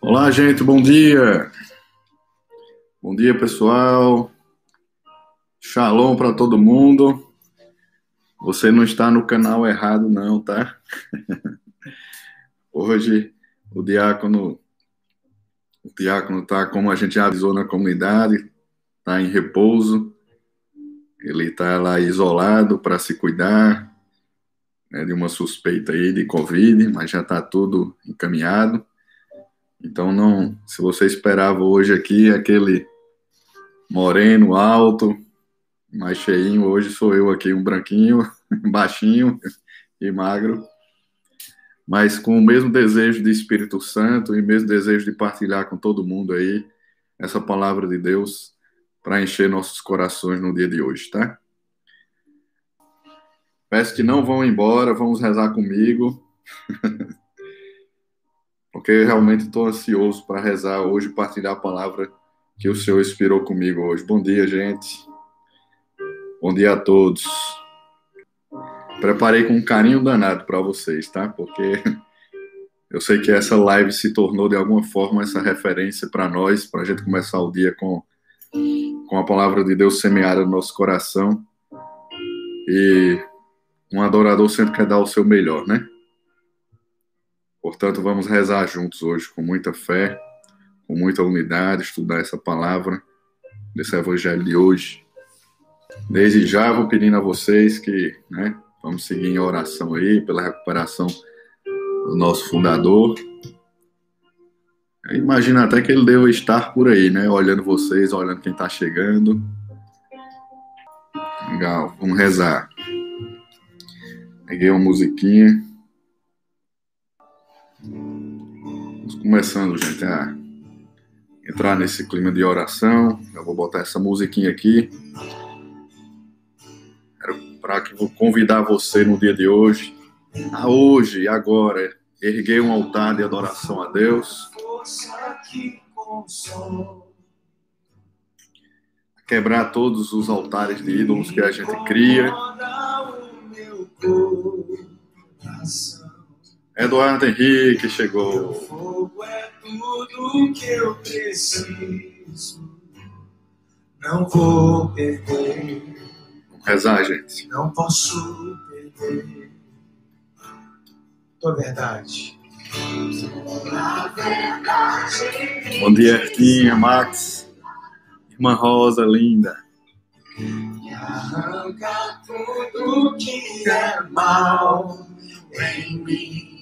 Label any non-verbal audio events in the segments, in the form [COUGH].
Olá, gente, bom dia. Bom dia, pessoal. Shalom para todo mundo. Você não está no canal errado, não, tá? [LAUGHS] Hoje o diácono o diácono está, como a gente avisou na comunidade, está em repouso. Ele está lá isolado para se cuidar né, de uma suspeita aí de Covid, mas já está tudo encaminhado. Então, não, se você esperava hoje aqui aquele moreno, alto, mais cheinho, hoje sou eu aqui, um branquinho, [LAUGHS] baixinho e magro, mas com o mesmo desejo de Espírito Santo e mesmo desejo de partilhar com todo mundo aí essa palavra de Deus para encher nossos corações no dia de hoje, tá? Peço que não vão embora, vamos rezar comigo. [LAUGHS] porque realmente estou ansioso para rezar hoje, partilhar a palavra que o Senhor inspirou comigo hoje. Bom dia, gente. Bom dia a todos. Preparei com um carinho danado para vocês, tá? Porque [LAUGHS] eu sei que essa live se tornou de alguma forma essa referência para nós, para a gente começar o dia com, com a palavra de Deus semeada no nosso coração. E um adorador sempre quer dar o seu melhor, né? Portanto, vamos rezar juntos hoje com muita fé, com muita unidade, estudar essa palavra desse evangelho de hoje. Desde já vou pedindo a vocês que, né, vamos seguir em oração aí pela recuperação do nosso fundador. Imagina até que ele deva estar por aí, né, olhando vocês, olhando quem está chegando. Legal, vamos rezar. Peguei uma musiquinha. Vamos começando, gente, a entrar nesse clima de oração. Eu vou botar essa musiquinha aqui. Para que vou convidar você no dia de hoje, a hoje agora, erguer um altar de adoração a Deus. Quebrar todos os altares de ídolos que a gente cria. Eduardo Henrique chegou. O fogo é tudo que eu preciso. Não vou perder. Vamos rezar, gente. Não posso perder. Tua verdade. Bom dia, Arquinha, Max. Irmã Rosa, linda. E arranca tudo que é mal em mim.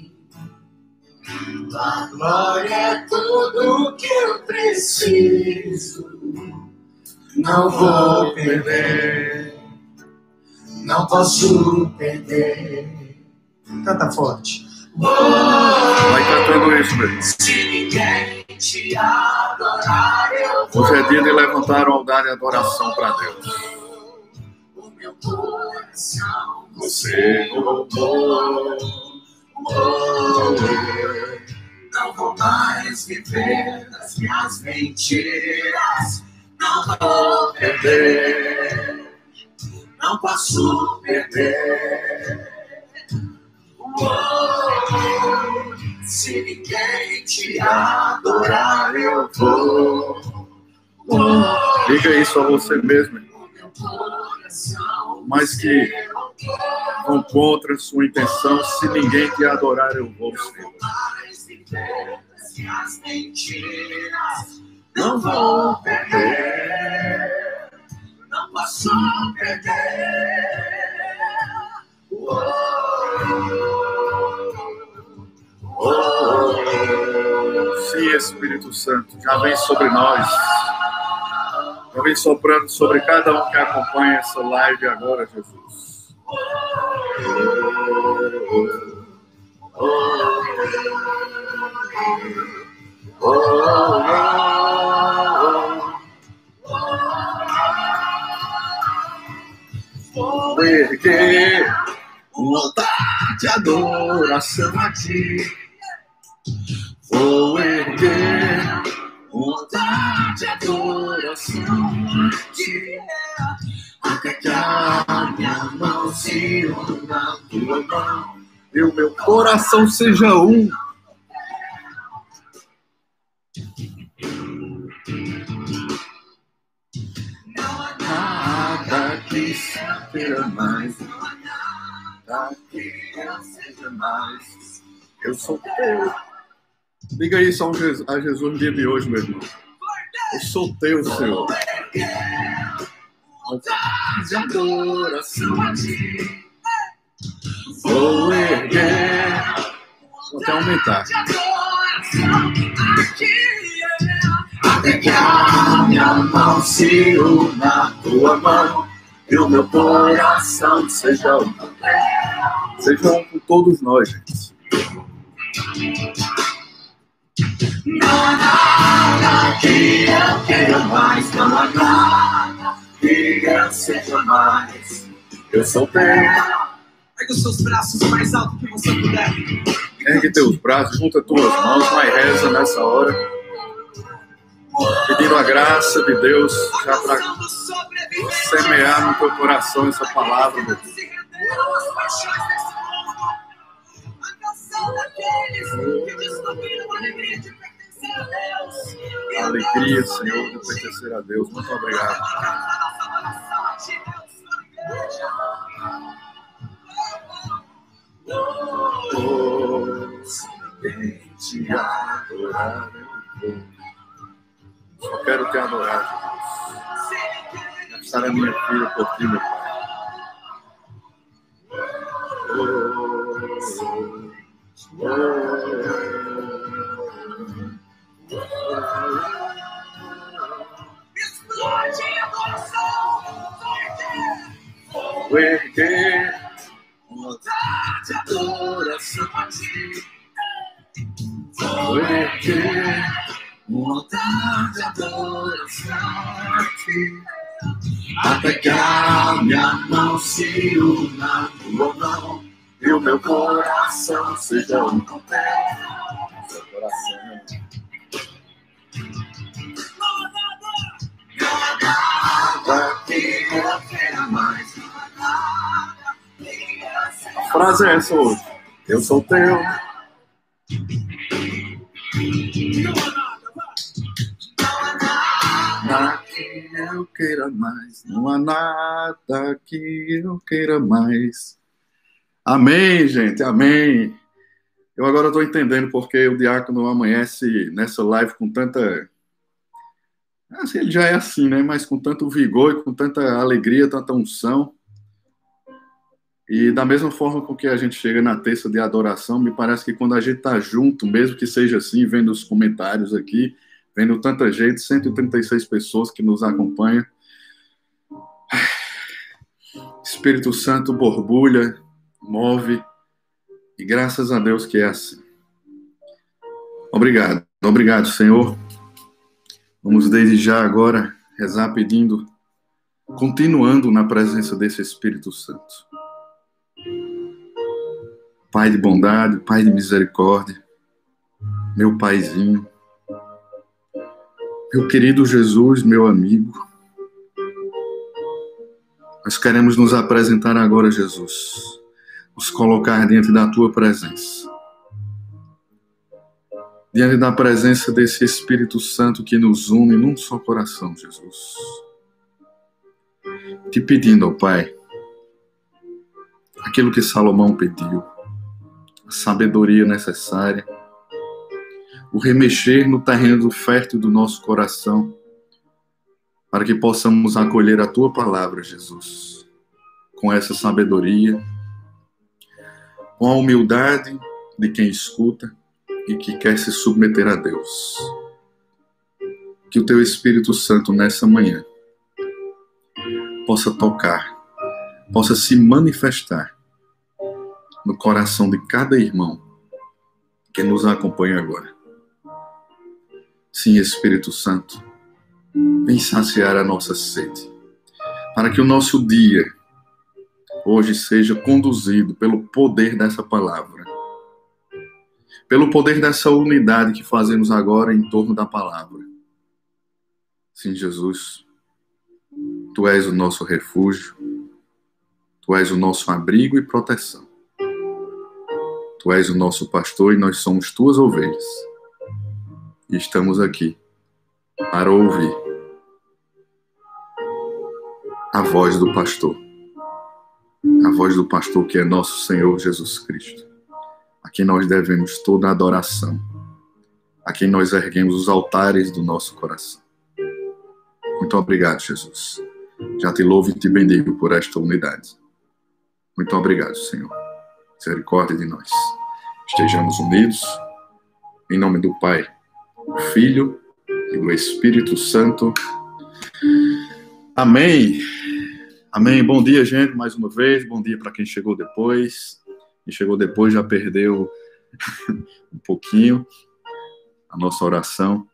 Tua glória é tudo que eu preciso. Não vou perder, não posso perder. Canta forte. Vai cantando isso, meu. Se ninguém te adorar, eu vou. Hoje dia de levantar o altar de adoração para Deus. O meu coração você Não vou mais viver das minhas mentiras. Não vou perder. Não posso perder. se ninguém te adorar, eu vou. Diga isso a você mesmo. Mas que vão contra sua intenção. Se ninguém te adorar, eu vou ser. Não vou perder, não posso perder. Oh, oh, oh. Sim, Espírito Santo, já vem sobre nós. Já vem soprando sobre cada um que acompanha essa live agora, Jesus. Um altar de adoração a ti. Vou erguer altar de adoração a ti. Nunca que a minha mão se una tua mão e o meu coração seja um. Não há nada que seja mais, nada que seja mais. Eu sou teu. Liga isso a Jesus, a Jesus vive hoje, meu irmão. Eu sou teu, Senhor. De adoração a ti. Vou erguer. Vou até aumentar. Até que a minha mão se una na tua mão e o meu coração seja um. Seja um com todos nós, gente. Nada que eu queira mais, não há que eu seja mais. Eu sou teu. Pega os seus braços mais alto que você puder. Ergue teus braços, junta tuas mãos, mas reza nessa hora. Pedindo a graça de Deus já para semear no teu coração essa palavra, meu Deus. Alegria, Senhor, de pertencer a Deus. Muito obrigado. te adorar. Só quero te adorar, Jesus. Gastar a minha filha por ti, meu. Tua mão e o meu coração seja um com Seu coração. Que eu queira mais. A frase é essa hoje. Eu sou teu. Queira mais. Não há nada que eu queira mais. Amém, gente. Amém. Eu agora estou entendendo porque o diácono amanhece nessa live com tanta. Assim, ele já é assim, né? Mas com tanto vigor e com tanta alegria, tanta unção. E da mesma forma com que a gente chega na terça de adoração, me parece que quando a gente está junto, mesmo que seja assim, vendo os comentários aqui, vendo tanta gente, 136 pessoas que nos acompanham, Espírito Santo borbulha, move, e graças a Deus que é assim. Obrigado, obrigado, Senhor. Vamos desde já agora rezar pedindo, continuando na presença desse Espírito Santo. Pai de bondade, Pai de misericórdia, meu Paizinho, meu querido Jesus, meu amigo, nós queremos nos apresentar agora, Jesus, nos colocar diante da tua presença, diante da presença desse Espírito Santo que nos une num só coração, Jesus. Te pedindo, ó Pai, aquilo que Salomão pediu sabedoria necessária, o remexer no terreno fértil do nosso coração, para que possamos acolher a tua palavra, Jesus, com essa sabedoria, com a humildade de quem escuta e que quer se submeter a Deus. Que o teu Espírito Santo nessa manhã possa tocar, possa se manifestar no coração de cada irmão que nos acompanha agora. Sim, Espírito Santo, vem saciar a nossa sede, para que o nosso dia hoje seja conduzido pelo poder dessa palavra, pelo poder dessa unidade que fazemos agora em torno da palavra. Sim, Jesus, Tu és o nosso refúgio, Tu és o nosso abrigo e proteção. Tu és o nosso pastor e nós somos tuas ovelhas. E estamos aqui para ouvir a voz do pastor. a voz do pastor que é nosso Senhor Jesus Cristo, a quem nós devemos toda a adoração, a quem nós erguemos os altares do nosso coração. Muito obrigado, Jesus. Já te louvo e te bendigo por esta unidade. Muito obrigado, Senhor. Misericórdia de nós. Estejamos unidos. Em nome do Pai, Filho e do Espírito Santo. Amém. Amém. Bom dia, gente, mais uma vez. Bom dia para quem chegou depois. Quem chegou depois já perdeu [LAUGHS] um pouquinho a nossa oração.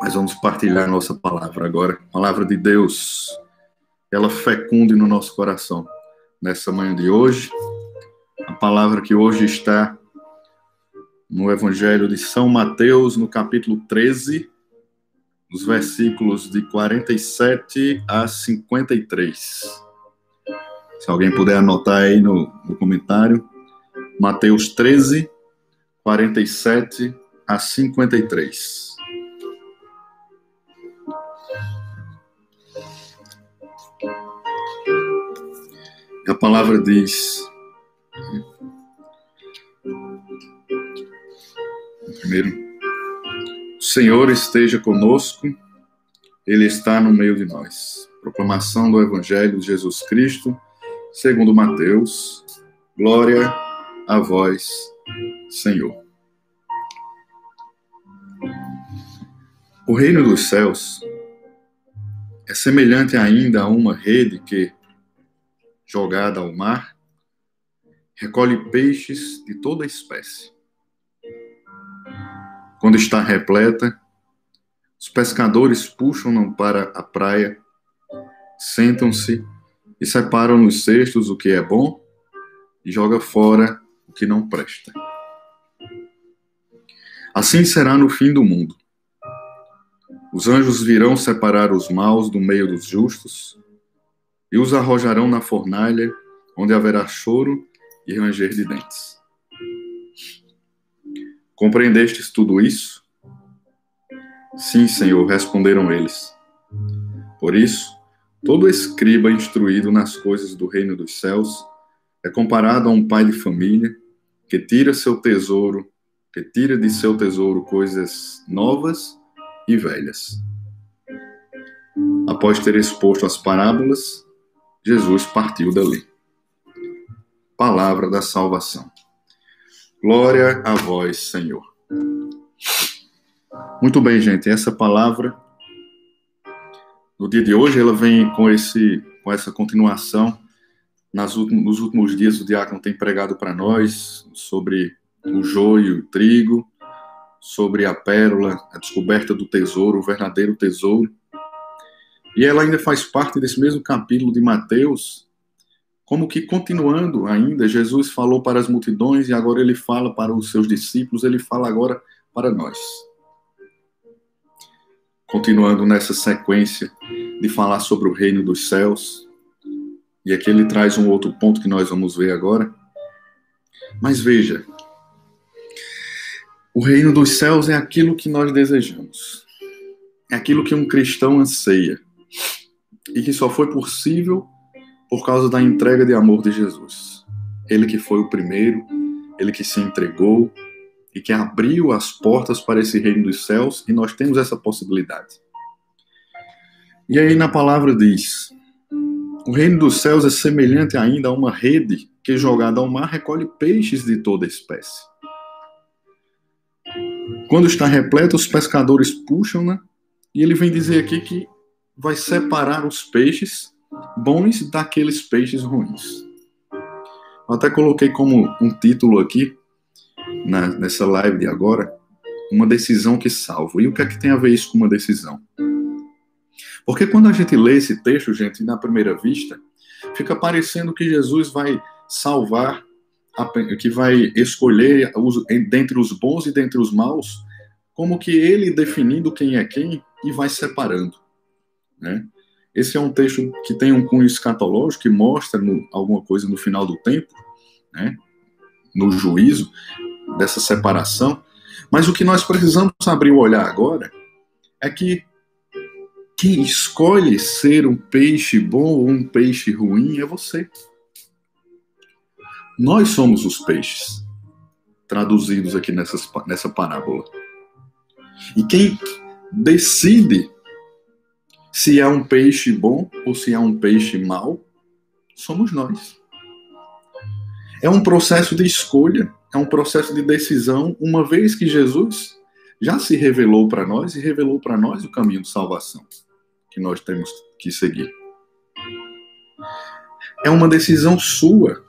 Mas vamos partilhar a nossa palavra agora. Palavra de Deus. Ela fecunde no nosso coração. Nessa manhã de hoje, a palavra que hoje está no Evangelho de São Mateus, no capítulo 13, os versículos de 47 a 53. Se alguém puder anotar aí no, no comentário, Mateus 13, 47 a 53. A palavra diz: primeiro, Senhor esteja conosco, Ele está no meio de nós. Proclamação do Evangelho de Jesus Cristo, segundo Mateus. Glória a vós, Senhor. O reino dos céus é semelhante ainda a uma rede que, jogada ao mar, recolhe peixes de toda espécie. Quando está repleta, os pescadores puxam-no para a praia, sentam-se e separam nos cestos o que é bom e joga fora o que não presta. Assim será no fim do mundo. Os anjos virão separar os maus do meio dos justos e os arrojarão na fornalha, onde haverá choro e ranger de dentes. Compreendestes tudo isso? Sim, Senhor, responderam eles. Por isso, todo escriba instruído nas coisas do reino dos céus é comparado a um pai de família que tira seu tesouro, que tira de seu tesouro coisas novas e velhas. Após ter exposto as parábolas, Jesus partiu dali. Palavra da salvação. Glória a vós, Senhor. Muito bem, gente. Essa palavra no dia de hoje ela vem com esse com essa continuação. Nas últimos, nos últimos dias o diácono tem pregado para nós sobre o joio o trigo, sobre a pérola, a descoberta do tesouro, o verdadeiro tesouro. E ela ainda faz parte desse mesmo capítulo de Mateus, como que continuando ainda, Jesus falou para as multidões e agora ele fala para os seus discípulos, ele fala agora para nós. Continuando nessa sequência de falar sobre o reino dos céus, e aqui ele traz um outro ponto que nós vamos ver agora. Mas veja, o reino dos céus é aquilo que nós desejamos, é aquilo que um cristão anseia, e que só foi possível por causa da entrega de amor de Jesus. Ele que foi o primeiro, ele que se entregou e que abriu as portas para esse reino dos céus, e nós temos essa possibilidade. E aí na palavra diz: O reino dos céus é semelhante ainda a uma rede que jogada ao mar recolhe peixes de toda espécie. Quando está repleta, os pescadores puxam-na, e ele vem dizer aqui que vai separar os peixes bons daqueles peixes ruins. Eu até coloquei como um título aqui, na, nessa live de agora, uma decisão que salva. E o que é que tem a ver isso com uma decisão? Porque quando a gente lê esse texto, gente, na primeira vista, fica parecendo que Jesus vai salvar, que vai escolher dentre os bons e dentre os maus, como que ele definindo quem é quem e vai separando. Né? Esse é um texto que tem um cunho escatológico, que mostra no, alguma coisa no final do tempo, né? no juízo, dessa separação. Mas o que nós precisamos abrir o olhar agora é que quem escolhe ser um peixe bom ou um peixe ruim é você. Nós somos os peixes, traduzidos aqui nessas, nessa parábola. E quem decide se é um peixe bom ou se é um peixe mau, somos nós. É um processo de escolha, é um processo de decisão, uma vez que Jesus já se revelou para nós e revelou para nós o caminho de salvação que nós temos que seguir. É uma decisão sua.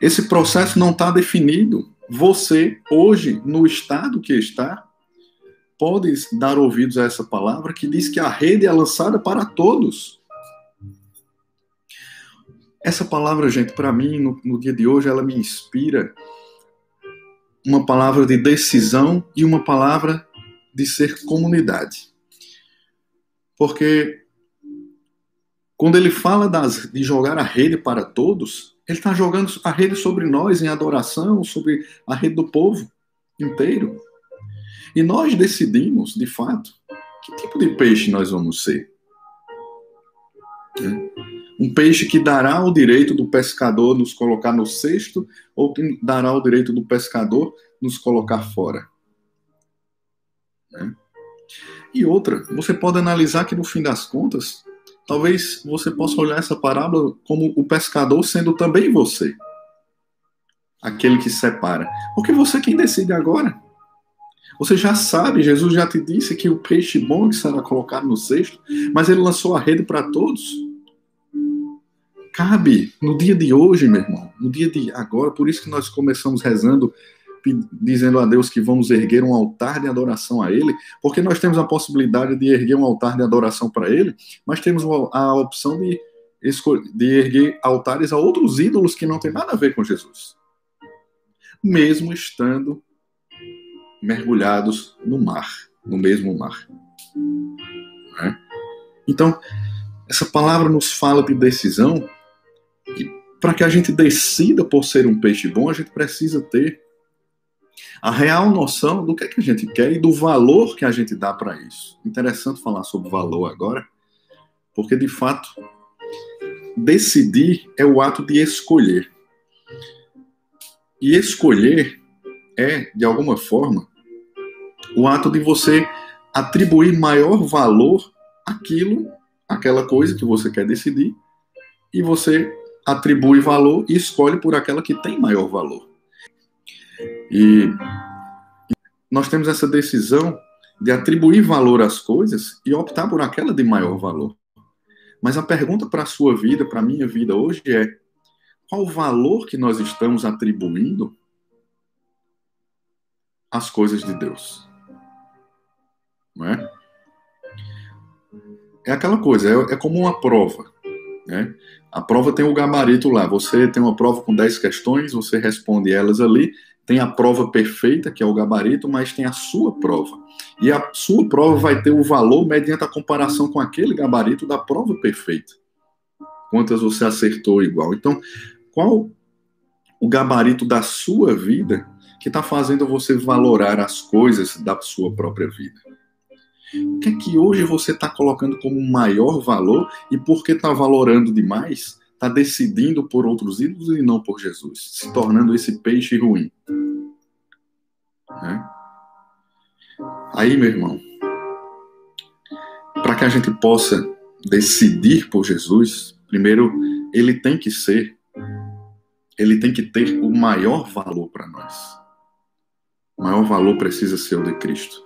Esse processo não está definido. Você, hoje, no estado que está, pode dar ouvidos a essa palavra que diz que a rede é lançada para todos. Essa palavra, gente, para mim, no, no, dia de hoje, ela me inspira uma palavra de decisão e uma palavra de ser comunidade. Porque quando ele fala das, de jogar a rede para todos, ele está jogando a rede sobre nós em adoração, sobre a rede do povo inteiro. E nós decidimos, de fato, que tipo de peixe nós vamos ser. Né? Um peixe que dará o direito do pescador nos colocar no cesto ou que dará o direito do pescador nos colocar fora. Né? E outra, você pode analisar que no fim das contas, talvez você possa olhar essa parábola como o pescador sendo também você. Aquele que separa. Porque você quem decide agora. Você já sabe, Jesus já te disse que o peixe bom que será colocado no cesto, mas ele lançou a rede para todos. Cabe no dia de hoje, meu irmão, no dia de agora, por isso que nós começamos rezando, dizendo a Deus que vamos erguer um altar de adoração a Ele, porque nós temos a possibilidade de erguer um altar de adoração para Ele, mas temos a opção de, de erguer altares a outros ídolos que não tem nada a ver com Jesus. Mesmo estando mergulhados no mar, no mesmo mar. Né? Então, essa palavra nos fala de decisão, e para que a gente decida por ser um peixe bom, a gente precisa ter a real noção do que, é que a gente quer e do valor que a gente dá para isso. Interessante falar sobre valor agora, porque de fato, decidir é o ato de escolher. E escolher é, de alguma forma, o ato de você atribuir maior valor àquilo, àquela coisa que você quer decidir, e você atribui valor e escolhe por aquela que tem maior valor. E nós temos essa decisão de atribuir valor às coisas e optar por aquela de maior valor. Mas a pergunta para a sua vida, para a minha vida hoje é: qual o valor que nós estamos atribuindo às coisas de Deus? Não é? aquela coisa, é, é como uma prova. Né? A prova tem o gabarito lá. Você tem uma prova com 10 questões, você responde elas ali. Tem a prova perfeita, que é o gabarito, mas tem a sua prova. E a sua prova vai ter o valor mediante a comparação com aquele gabarito da prova perfeita. Quantas você acertou igual. Então, qual o gabarito da sua vida que está fazendo você valorar as coisas da sua própria vida? O que é que hoje você está colocando como maior valor e porque está valorando demais, está decidindo por outros ídolos e não por Jesus, se tornando esse peixe ruim? Né? Aí, meu irmão, para que a gente possa decidir por Jesus, primeiro ele tem que ser, ele tem que ter o maior valor para nós. O maior valor precisa ser o de Cristo.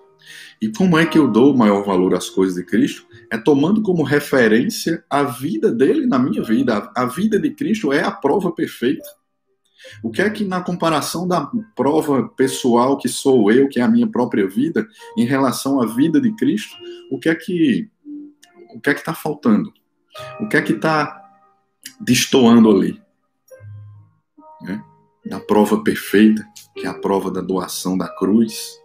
E como é que eu dou maior valor às coisas de Cristo? É tomando como referência a vida dele na minha vida. A vida de Cristo é a prova perfeita. O que é que na comparação da prova pessoal que sou eu, que é a minha própria vida, em relação à vida de Cristo, o que é que o que é que está faltando? O que é que está destoando ali? Né? Da prova perfeita, que é a prova da doação da cruz,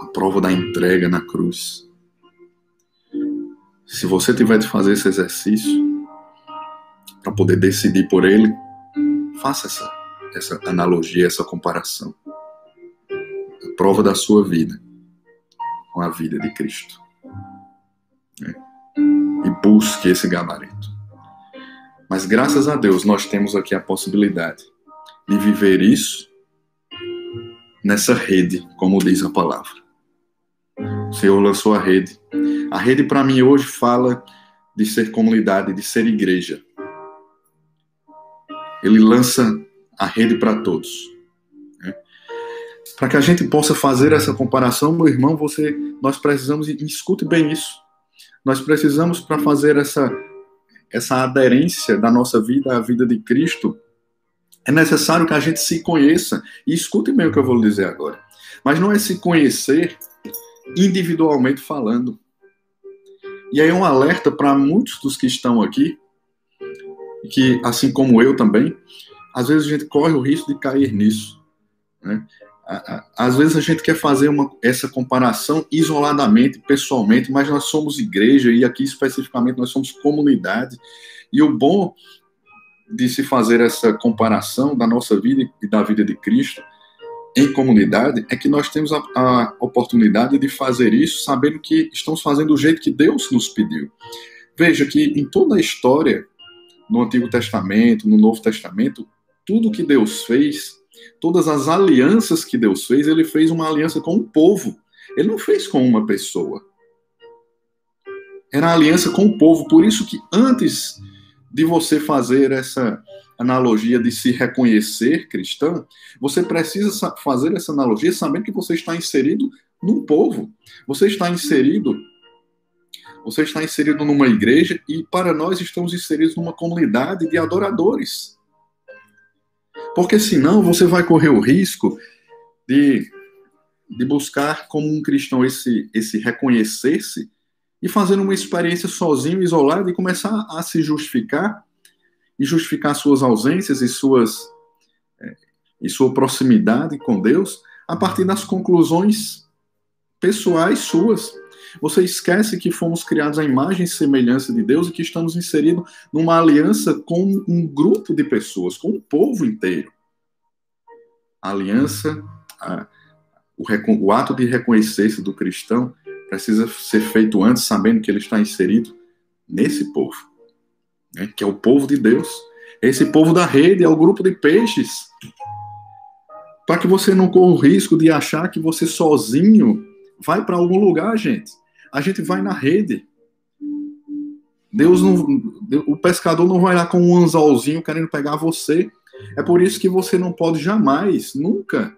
a prova da entrega na cruz. Se você tiver de fazer esse exercício para poder decidir por ele, faça essa, essa analogia, essa comparação. A prova da sua vida com a vida de Cristo. Né? E busque esse gabarito. Mas graças a Deus nós temos aqui a possibilidade de viver isso nessa rede, como diz a palavra. O Senhor lançou a rede. A rede para mim hoje fala de ser comunidade, de ser igreja. Ele lança a rede para todos. Né? Para que a gente possa fazer essa comparação, meu irmão, você, nós precisamos escute bem isso. Nós precisamos para fazer essa essa aderência da nossa vida à vida de Cristo, é necessário que a gente se conheça. E escute bem o que eu vou lhe dizer agora. Mas não é se conhecer individualmente falando. E aí um alerta para muitos dos que estão aqui, que assim como eu também, às vezes a gente corre o risco de cair nisso. Né? Às vezes a gente quer fazer uma, essa comparação isoladamente, pessoalmente, mas nós somos igreja e aqui especificamente nós somos comunidade. E o bom de se fazer essa comparação da nossa vida e da vida de Cristo em comunidade é que nós temos a, a oportunidade de fazer isso sabendo que estamos fazendo do jeito que Deus nos pediu. Veja que em toda a história, no Antigo Testamento, no Novo Testamento, tudo que Deus fez, todas as alianças que Deus fez, ele fez uma aliança com o povo. Ele não fez com uma pessoa. Era aliança com o povo. Por isso que antes de você fazer essa analogia de se reconhecer cristão, você precisa fazer essa analogia sabendo que você está inserido num povo. Você está inserido você está inserido numa igreja e para nós estamos inseridos numa comunidade de adoradores. Porque senão você vai correr o risco de, de buscar como um cristão esse, esse reconhecer-se e fazer uma experiência sozinho, isolado, e começar a se justificar e justificar suas ausências e suas é, e sua proximidade com Deus a partir das conclusões pessoais suas. Você esquece que fomos criados à imagem e semelhança de Deus e que estamos inseridos numa aliança com um grupo de pessoas, com o um povo inteiro. A aliança, a, o, o ato de reconhecer-se do cristão precisa ser feito antes, sabendo que ele está inserido nesse povo, né, que é o povo de Deus. Esse povo da rede é o grupo de peixes. Para que você não corra o risco de achar que você sozinho vai para algum lugar, gente. A gente vai na rede. Deus não, o pescador não vai lá com um anzolzinho querendo pegar você. É por isso que você não pode jamais, nunca,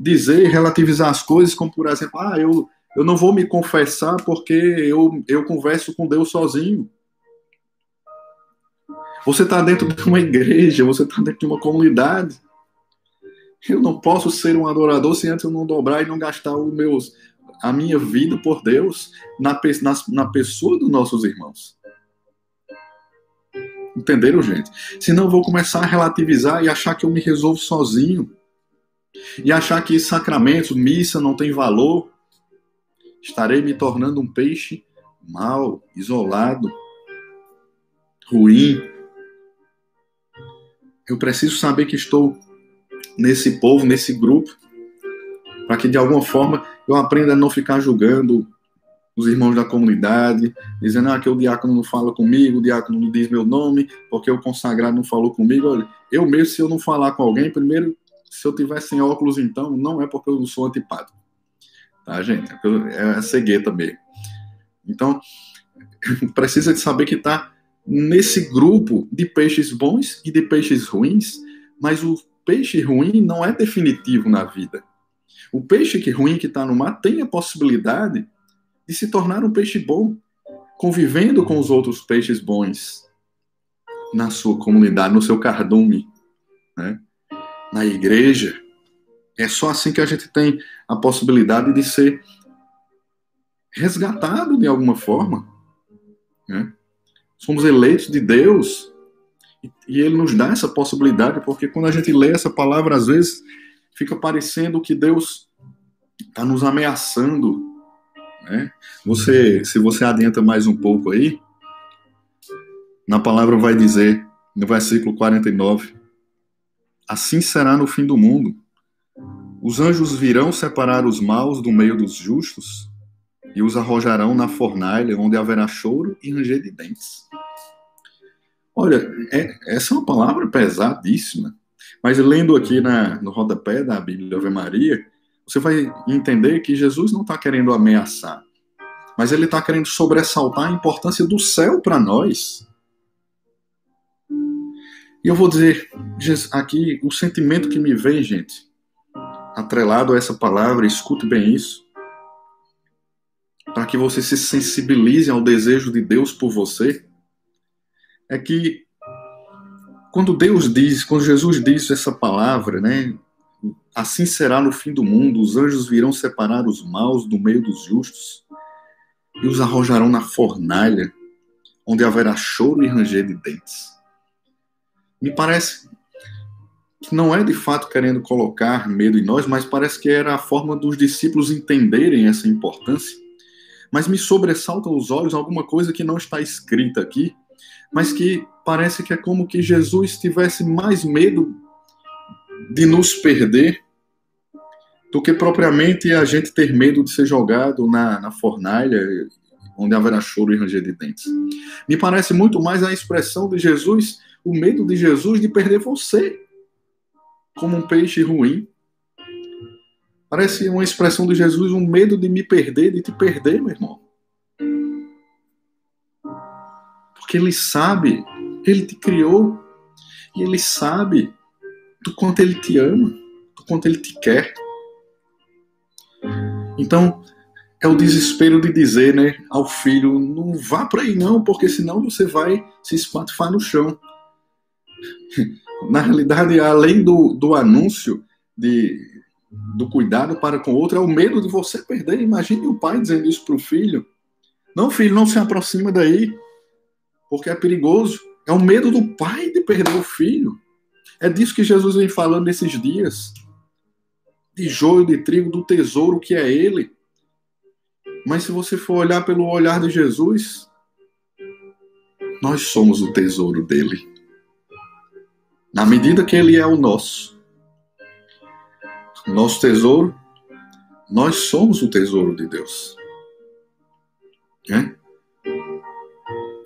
dizer, relativizar as coisas, como por exemplo, ah, eu, eu não vou me confessar porque eu, eu converso com Deus sozinho. Você está dentro de uma igreja, você está dentro de uma comunidade. Eu não posso ser um adorador se antes eu não dobrar e não gastar os meus, a minha vida por Deus na, na, na pessoa dos nossos irmãos. Entenderam, gente? Senão eu vou começar a relativizar e achar que eu me resolvo sozinho. E achar que sacramentos, missa não tem valor estarei me tornando um peixe mau, isolado, ruim. Eu preciso saber que estou nesse povo, nesse grupo, para que de alguma forma eu aprenda a não ficar julgando os irmãos da comunidade, dizendo ah, que o diácono não fala comigo, o diácono não diz meu nome, porque o consagrado não falou comigo. Olha, eu mesmo, se eu não falar com alguém, primeiro, se eu tiver sem óculos, então, não é porque eu não sou antipático tá, gente? É a cegueta mesmo. Então, [LAUGHS] precisa de saber que está nesse grupo de peixes bons e de peixes ruins, mas o peixe ruim não é definitivo na vida. O peixe que ruim que está no mar tem a possibilidade de se tornar um peixe bom, convivendo com os outros peixes bons na sua comunidade, no seu cardume, né? na igreja. É só assim que a gente tem a possibilidade de ser resgatado de alguma forma. Né? Somos eleitos de Deus e Ele nos dá essa possibilidade, porque quando a gente lê essa palavra, às vezes fica parecendo que Deus está nos ameaçando. Né? Você, se você adianta mais um pouco aí, na palavra vai dizer, no versículo 49, assim será no fim do mundo. Os anjos virão separar os maus do meio dos justos e os arrojarão na fornalha, onde haverá choro e ranger de dentes. Olha, é, essa é uma palavra pesadíssima. Mas lendo aqui na, no rodapé da Bíblia Ave Maria, você vai entender que Jesus não está querendo ameaçar, mas ele está querendo sobressaltar a importância do céu para nós. E eu vou dizer aqui o sentimento que me vem, gente, atrelado a essa palavra, escute bem isso, para que você se sensibilize ao desejo de Deus por você, é que quando Deus diz, quando Jesus diz essa palavra, né, assim será no fim do mundo, os anjos virão separar os maus do meio dos justos e os arrojarão na fornalha, onde haverá choro e ranger de dentes. Me parece que não é de fato querendo colocar medo em nós, mas parece que era a forma dos discípulos entenderem essa importância. Mas me sobressalta aos olhos alguma coisa que não está escrita aqui, mas que parece que é como que Jesus tivesse mais medo de nos perder do que propriamente a gente ter medo de ser jogado na, na fornalha, onde haverá choro e ranger de dentes. Me parece muito mais a expressão de Jesus, o medo de Jesus de perder você, como um peixe ruim. Parece uma expressão de Jesus, um medo de me perder, de te perder, meu irmão. Porque ele sabe, ele te criou, e ele sabe do quanto ele te ama, do quanto ele te quer. Então, é o desespero de dizer né, ao filho: não vá para aí não, porque senão você vai se espatifar no chão. Na realidade, além do, do anúncio de, do cuidado para com o outro, é o medo de você perder. Imagine o pai dizendo isso para o filho: Não, filho, não se aproxima daí, porque é perigoso. É o medo do pai de perder o filho. É disso que Jesus vem falando nesses dias. De joio, de trigo, do tesouro que é Ele. Mas se você for olhar pelo olhar de Jesus, nós somos o tesouro dele. Na medida que ele é o nosso. Nosso tesouro, nós somos o tesouro de Deus. É?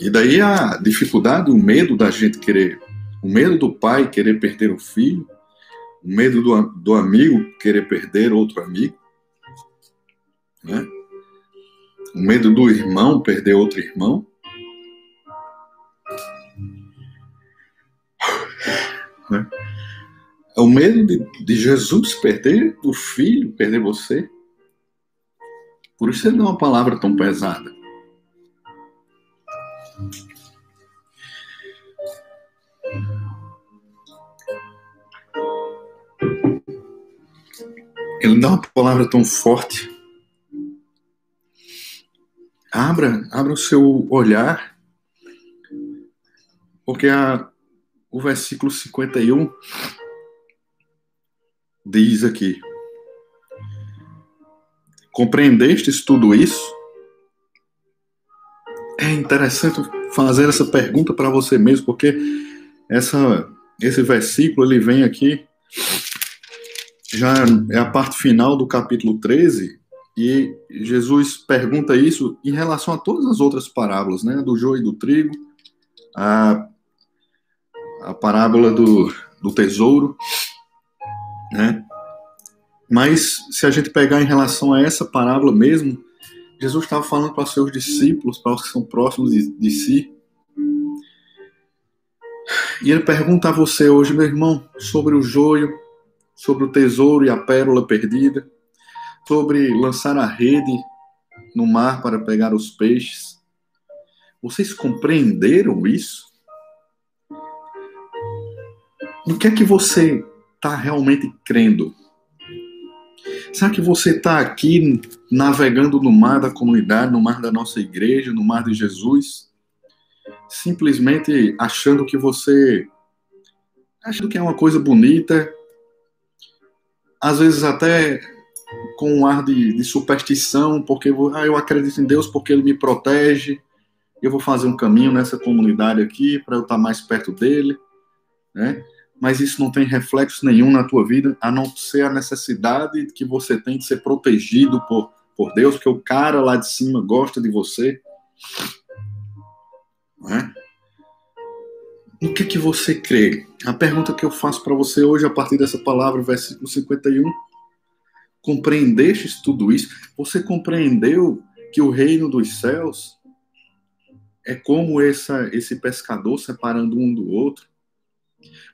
E daí a dificuldade, o medo da gente querer, o medo do pai querer perder o filho, o medo do, do amigo querer perder outro amigo, né? o medo do irmão perder outro irmão. [SIGHS] Né? É o medo de, de Jesus perder o filho, perder você. Por isso ele não é uma palavra tão pesada. Ele é uma palavra tão forte. Abra, abra o seu olhar, porque a, o versículo 51 diz aqui: Compreendestes tudo isso? É interessante fazer essa pergunta para você mesmo, porque essa, esse versículo ele vem aqui, já é a parte final do capítulo 13, e Jesus pergunta isso em relação a todas as outras parábolas, né? Do joio e do trigo, a, a parábola do, do tesouro, né? Mas se a gente pegar em relação a essa parábola mesmo, Jesus estava falando para os seus discípulos, para os que são próximos de, de si. E ele pergunta a você hoje, meu irmão, sobre o joio, sobre o tesouro e a pérola perdida, sobre lançar a rede no mar para pegar os peixes. Vocês compreenderam isso? No que é que você está realmente crendo? Será que você está aqui navegando no mar da comunidade, no mar da nossa igreja, no mar de Jesus, simplesmente achando que você. achando que é uma coisa bonita, às vezes até com um ar de, de superstição, porque ah, eu acredito em Deus porque Ele me protege, eu vou fazer um caminho nessa comunidade aqui para eu estar mais perto dele, né? Mas isso não tem reflexo nenhum na tua vida, a não ser a necessidade que você tem de ser protegido por, por Deus, porque o cara lá de cima gosta de você. Não é? no que que você crê? A pergunta que eu faço para você hoje a partir dessa palavra, versículo 51. Compreendestes tudo isso? Você compreendeu que o reino dos céus é como essa, esse pescador separando um do outro?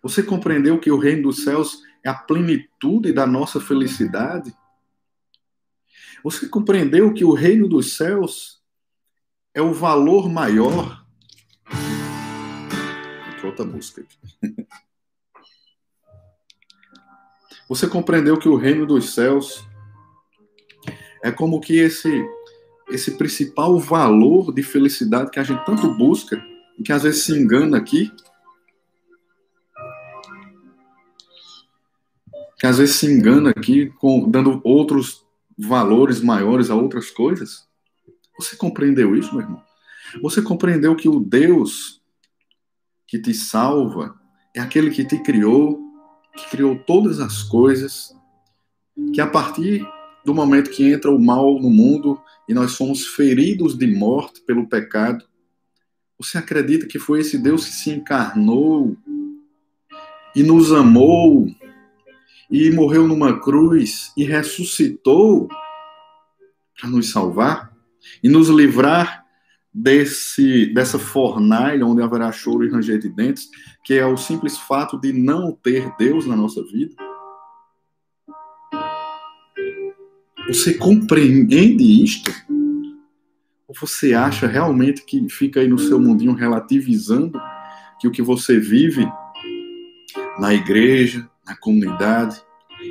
Você compreendeu que o reino dos céus é a plenitude da nossa felicidade? Você compreendeu que o reino dos céus é o valor maior? Entrou outra música aqui. [LAUGHS] Você compreendeu que o reino dos céus é como que esse esse principal valor de felicidade que a gente tanto busca e que às vezes se engana aqui? Que às vezes se engana aqui com dando outros valores maiores a outras coisas? Você compreendeu isso, meu irmão? Você compreendeu que o Deus que te salva é aquele que te criou, que criou todas as coisas, que a partir do momento que entra o mal no mundo e nós somos feridos de morte pelo pecado, você acredita que foi esse Deus que se encarnou e nos amou e morreu numa cruz e ressuscitou para nos salvar e nos livrar desse dessa fornalha onde haverá choro e ranger de dentes, que é o simples fato de não ter Deus na nossa vida? Você compreende isto? Ou você acha realmente que fica aí no seu mundinho relativizando que o que você vive na igreja, na comunidade,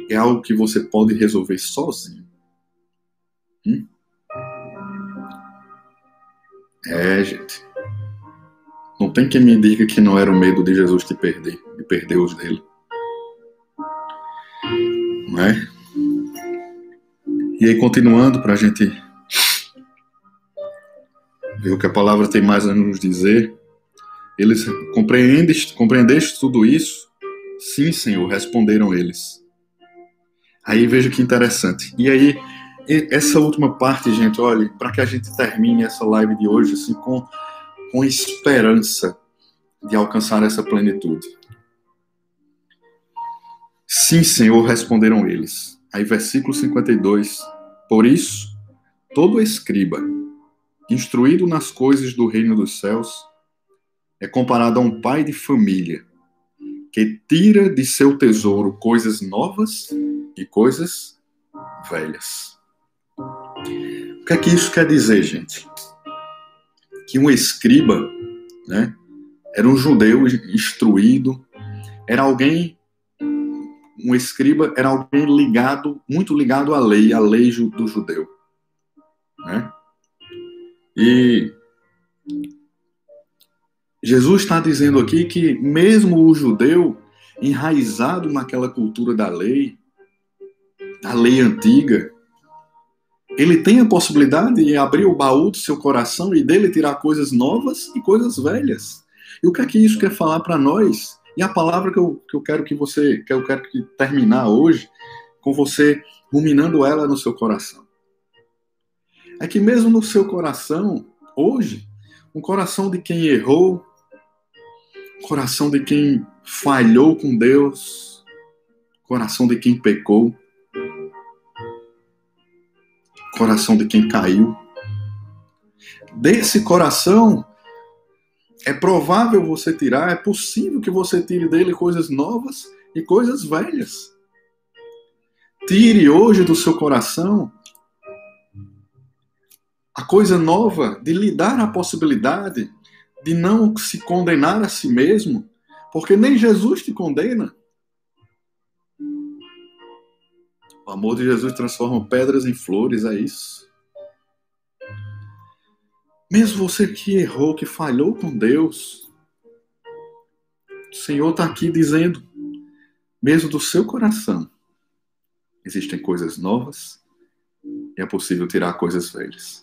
é algo que você pode resolver sozinho. Hum? É, gente. Não tem quem me diga que não era o medo de Jesus te perder, de perder os dele. Não é? E aí, continuando, para a gente ver o que a palavra tem mais a nos dizer, eles compreendeste, compreendeste tudo isso? Sim, Senhor, responderam eles. Aí veja que interessante. E aí, essa última parte, gente, olha, para que a gente termine essa live de hoje assim, com, com esperança de alcançar essa plenitude. Sim, Senhor, responderam eles. Aí, versículo 52. Por isso, todo escriba, instruído nas coisas do reino dos céus, é comparado a um pai de família que tira de seu tesouro coisas novas e coisas velhas. O que é que isso quer dizer, gente? Que um escriba, né, era um judeu instruído, era alguém, um escriba era alguém ligado, muito ligado à lei, à lei do judeu, né? E Jesus está dizendo aqui que, mesmo o judeu, enraizado naquela cultura da lei, da lei antiga, ele tem a possibilidade de abrir o baú do seu coração e dele tirar coisas novas e coisas velhas. E o que é que isso quer falar para nós? E a palavra que eu, que eu quero que você, que eu quero que terminar hoje, com você ruminando ela no seu coração. É que mesmo no seu coração, hoje, um coração de quem errou, coração de quem falhou com Deus, coração de quem pecou, coração de quem caiu. Desse coração, é provável você tirar, é possível que você tire dele coisas novas e coisas velhas. Tire hoje do seu coração a coisa nova de lhe dar a possibilidade de não se condenar a si mesmo, porque nem Jesus te condena. O amor de Jesus transforma pedras em flores, é isso. Mesmo você que errou, que falhou com Deus, o Senhor está aqui dizendo, mesmo do seu coração, existem coisas novas e é possível tirar coisas velhas.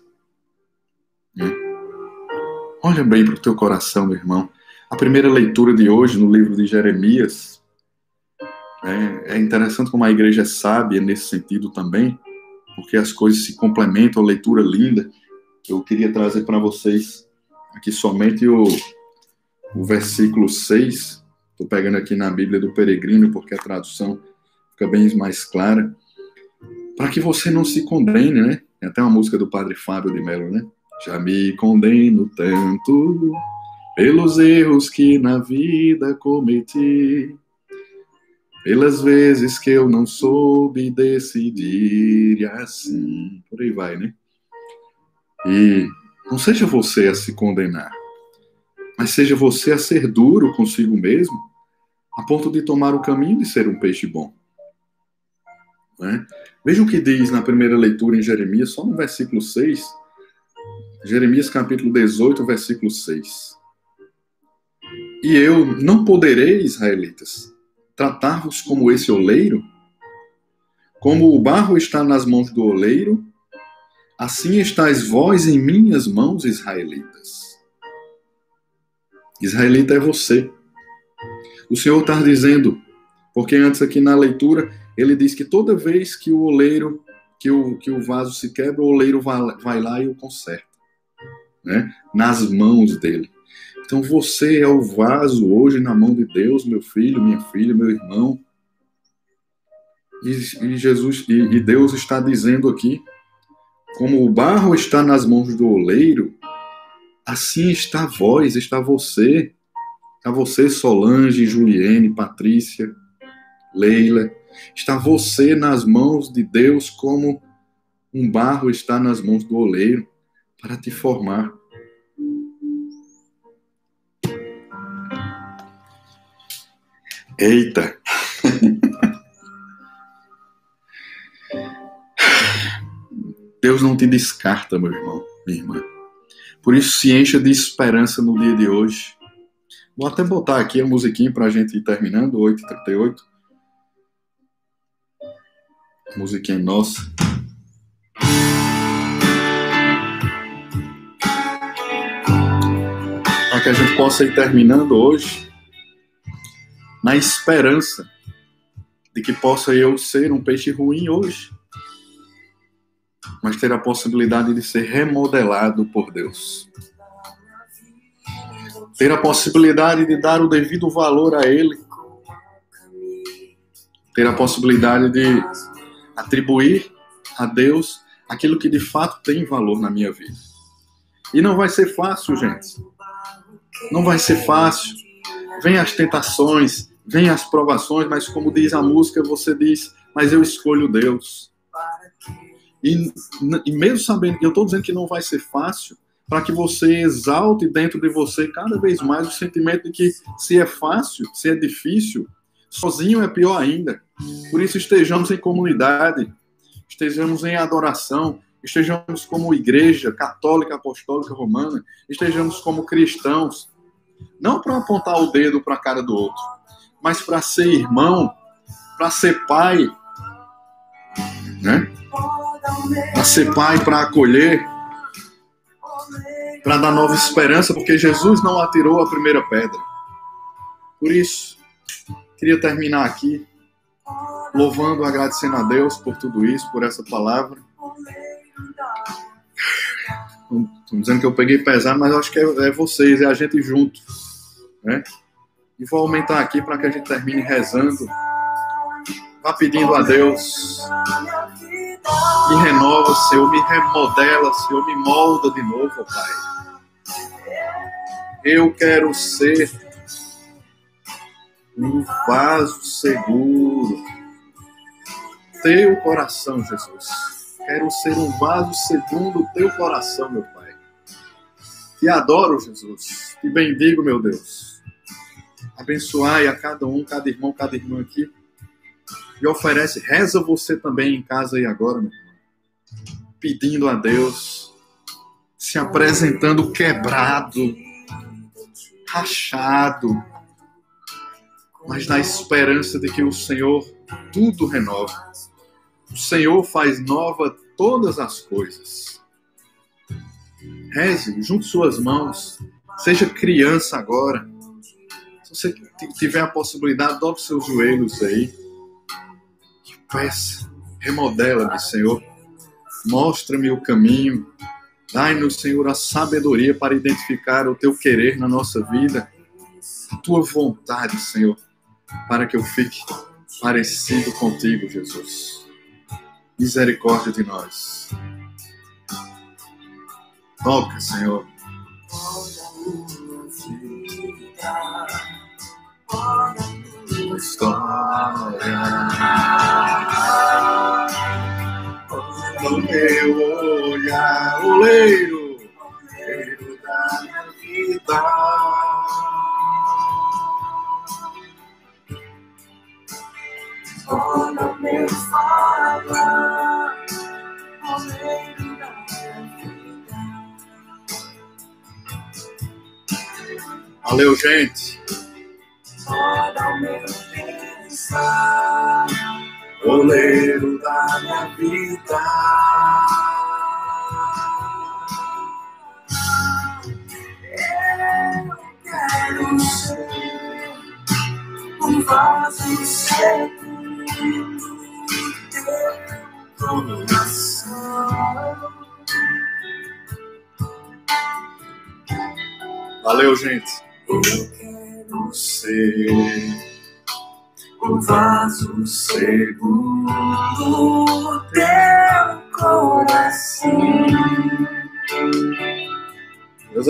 Olha bem para o teu coração, meu irmão. A primeira leitura de hoje no livro de Jeremias é, é interessante como a igreja é sábia nesse sentido também, porque as coisas se complementam, a leitura linda. Eu queria trazer para vocês aqui somente o, o versículo 6. Estou pegando aqui na Bíblia do Peregrino, porque a tradução fica bem mais clara. Para que você não se condene, né? Tem até uma música do Padre Fábio de Mello, né? Já me condeno tanto pelos erros que na vida cometi, pelas vezes que eu não soube decidir assim. Por aí vai, né? E não seja você a se condenar, mas seja você a ser duro consigo mesmo, a ponto de tomar o caminho de ser um peixe bom. Né? Veja o que diz na primeira leitura em Jeremias, só no versículo 6. Jeremias capítulo 18, versículo 6. E eu não poderei, israelitas, tratar-vos como esse oleiro? Como o barro está nas mãos do oleiro, assim estáis vós em minhas mãos, israelitas. Israelita é você. O Senhor está dizendo, porque antes aqui na leitura, ele diz que toda vez que o oleiro, que o, que o vaso se quebra, o oleiro vai, vai lá e o conserta. Né? Nas mãos dele. Então você é o vaso hoje na mão de Deus, meu filho, minha filha, meu irmão. E, e Jesus e, e Deus está dizendo aqui, como o barro está nas mãos do oleiro, assim está vós, está você, está você, Solange, Juliene, Patrícia, Leila, está você nas mãos de Deus como um barro está nas mãos do oleiro para te formar. Eita! Deus não te descarta, meu irmão, minha irmã. Por isso, se encha de esperança no dia de hoje. Vou até botar aqui a musiquinha para a gente ir terminando, 8h38. Musiquinha nossa. Para que a gente possa ir terminando hoje na esperança de que possa eu ser um peixe ruim hoje, mas ter a possibilidade de ser remodelado por Deus. Ter a possibilidade de dar o devido valor a Ele. Ter a possibilidade de atribuir a Deus aquilo que de fato tem valor na minha vida. E não vai ser fácil, gente. Não vai ser fácil. Vem as tentações, vem as provações, mas como diz a música, você diz, mas eu escolho Deus. E, e mesmo sabendo, eu estou dizendo que não vai ser fácil, para que você exalte dentro de você cada vez mais o sentimento de que se é fácil, se é difícil, sozinho é pior ainda. Por isso estejamos em comunidade, estejamos em adoração, estejamos como igreja católica, apostólica, romana, estejamos como cristãos, não para apontar o dedo para a cara do outro, mas para ser irmão, para ser pai, né? Para ser pai, para acolher, para dar nova esperança, porque Jesus não atirou a primeira pedra. Por isso, queria terminar aqui louvando, agradecendo a Deus por tudo isso, por essa palavra. Estão dizendo que eu peguei pesado, mas acho que é, é vocês, é a gente junto, né? E vou aumentar aqui para que a gente termine rezando. Vá pedindo a Deus. Me renova, Senhor, me remodela, Senhor, me molda de novo, Pai. Eu quero ser um vaso seguro. Teu coração, Jesus. Quero ser um vaso segundo o teu coração, meu Pai. Te adoro, Jesus. Te bendigo, meu Deus abençoai a cada um, cada irmão, cada irmã aqui. E oferece, reza você também em casa e agora, meu irmão. Pedindo a Deus, se apresentando quebrado, rachado, mas na esperança de que o Senhor tudo renova. O Senhor faz nova todas as coisas. Reze, junte suas mãos, seja criança agora se você tiver a possibilidade, dobre seus joelhos aí. Peça, remodela-me, Senhor. Mostra-me o caminho. Dai-nos, Senhor, a sabedoria para identificar o teu querer na nossa vida. a tua vontade, Senhor, para que eu fique parecido contigo, Jesus. Misericórdia de nós. Toca, Senhor. História no meu olhar, oleiro, oleiro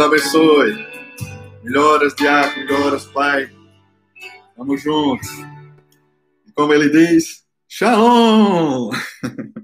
abençoe. Melhoras, diácono, melhoras, pai. Tamo juntos. E como ele diz, Shalom! [LAUGHS]